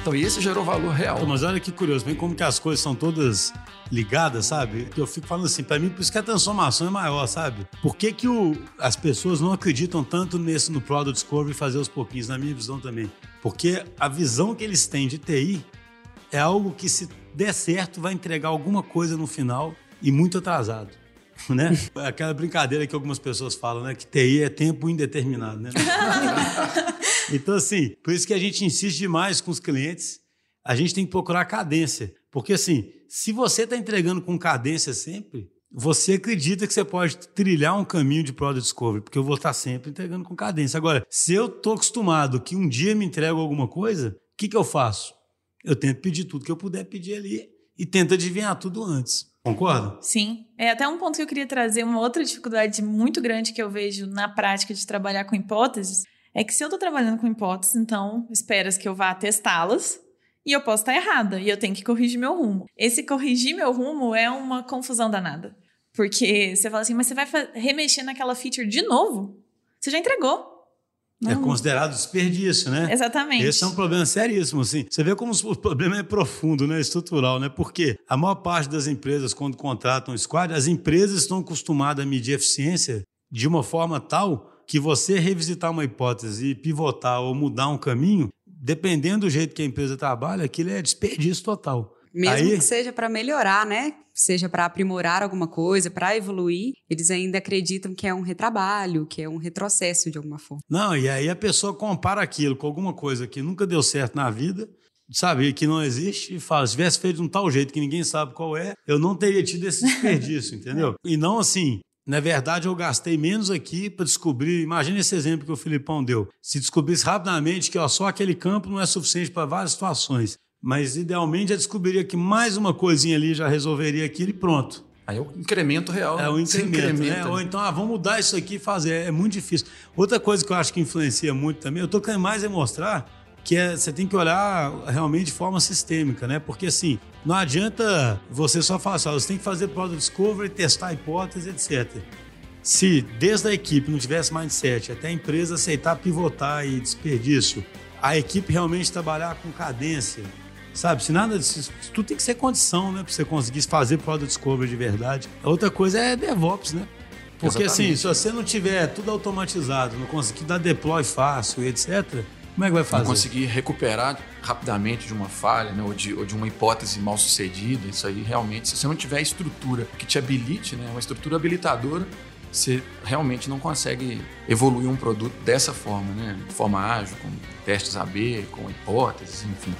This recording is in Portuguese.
Então, esse gerou valor real. Mas olha que curioso, vem como que as coisas são todas ligadas, sabe? Eu fico falando assim, para mim, por isso que a transformação é maior, sabe? Por que, que o, as pessoas não acreditam tanto nesse no Product Discovery fazer os pouquinhos, na minha visão também? Porque a visão que eles têm de TI é algo que, se der certo, vai entregar alguma coisa no final e muito atrasado. Né? Aquela brincadeira que algumas pessoas falam, né? Que TI é tempo indeterminado, né? então, assim, por isso que a gente insiste demais com os clientes. A gente tem que procurar cadência. Porque, assim, se você está entregando com cadência sempre, você acredita que você pode trilhar um caminho de Product Discovery, porque eu vou estar sempre entregando com cadência. Agora, se eu estou acostumado que um dia me entrego alguma coisa, o que, que eu faço? Eu tento pedir tudo que eu puder pedir ali e tento adivinhar tudo antes. Concorda? Sim. É até um ponto que eu queria trazer, uma outra dificuldade muito grande que eu vejo na prática de trabalhar com hipóteses, é que se eu estou trabalhando com hipóteses, então esperas que eu vá testá-las e eu posso estar errada e eu tenho que corrigir meu rumo. Esse corrigir meu rumo é uma confusão danada. Porque você fala assim, mas você vai remexer naquela feature de novo? Você já entregou. É considerado desperdício, né? Exatamente. Esse é um problema seríssimo, assim. Você vê como o problema é profundo, né? Estrutural, né? Porque a maior parte das empresas, quando contratam o squad, as empresas estão acostumadas a medir eficiência de uma forma tal que você revisitar uma hipótese e pivotar ou mudar um caminho, dependendo do jeito que a empresa trabalha, aquilo é desperdício total. Mesmo Aí... que seja para melhorar, né? Seja para aprimorar alguma coisa, para evoluir, eles ainda acreditam que é um retrabalho, que é um retrocesso de alguma forma. Não, e aí a pessoa compara aquilo com alguma coisa que nunca deu certo na vida, sabe, que não existe, e fala: se tivesse feito de um tal jeito que ninguém sabe qual é, eu não teria tido esse desperdício, entendeu? E não assim, na verdade, eu gastei menos aqui para descobrir. Imagina esse exemplo que o Filipão deu. Se descobrisse rapidamente que ó, só aquele campo não é suficiente para várias situações. Mas idealmente já descobriria que mais uma coisinha ali já resolveria aquilo e pronto. Aí é o incremento real. É o incremento, né? Ou então, ah, vamos mudar isso aqui e fazer. É muito difícil. Outra coisa que eu acho que influencia muito também, eu estou querendo mais é mostrar que é, você tem que olhar realmente de forma sistêmica, né? Porque assim, não adianta você só falar assim, você tem que fazer product discovery, testar hipótese, etc. Se desde a equipe não tivesse mindset, até a empresa aceitar pivotar e desperdício, a equipe realmente trabalhar com cadência, Sabe, se nada disso, tudo tem que ser condição, né? Pra você conseguir fazer product discovery de verdade. A outra coisa é DevOps, né? Porque Exatamente. assim, se você não tiver tudo automatizado, não conseguir dar deploy fácil, etc., como é que vai fazer? Não conseguir recuperar rapidamente de uma falha, né? ou, de, ou de uma hipótese mal sucedida, isso aí realmente, se você não tiver estrutura que te habilite, né? uma estrutura habilitadora, você realmente não consegue evoluir um produto dessa forma, né? de forma ágil, com testes AB, com hipóteses, enfim.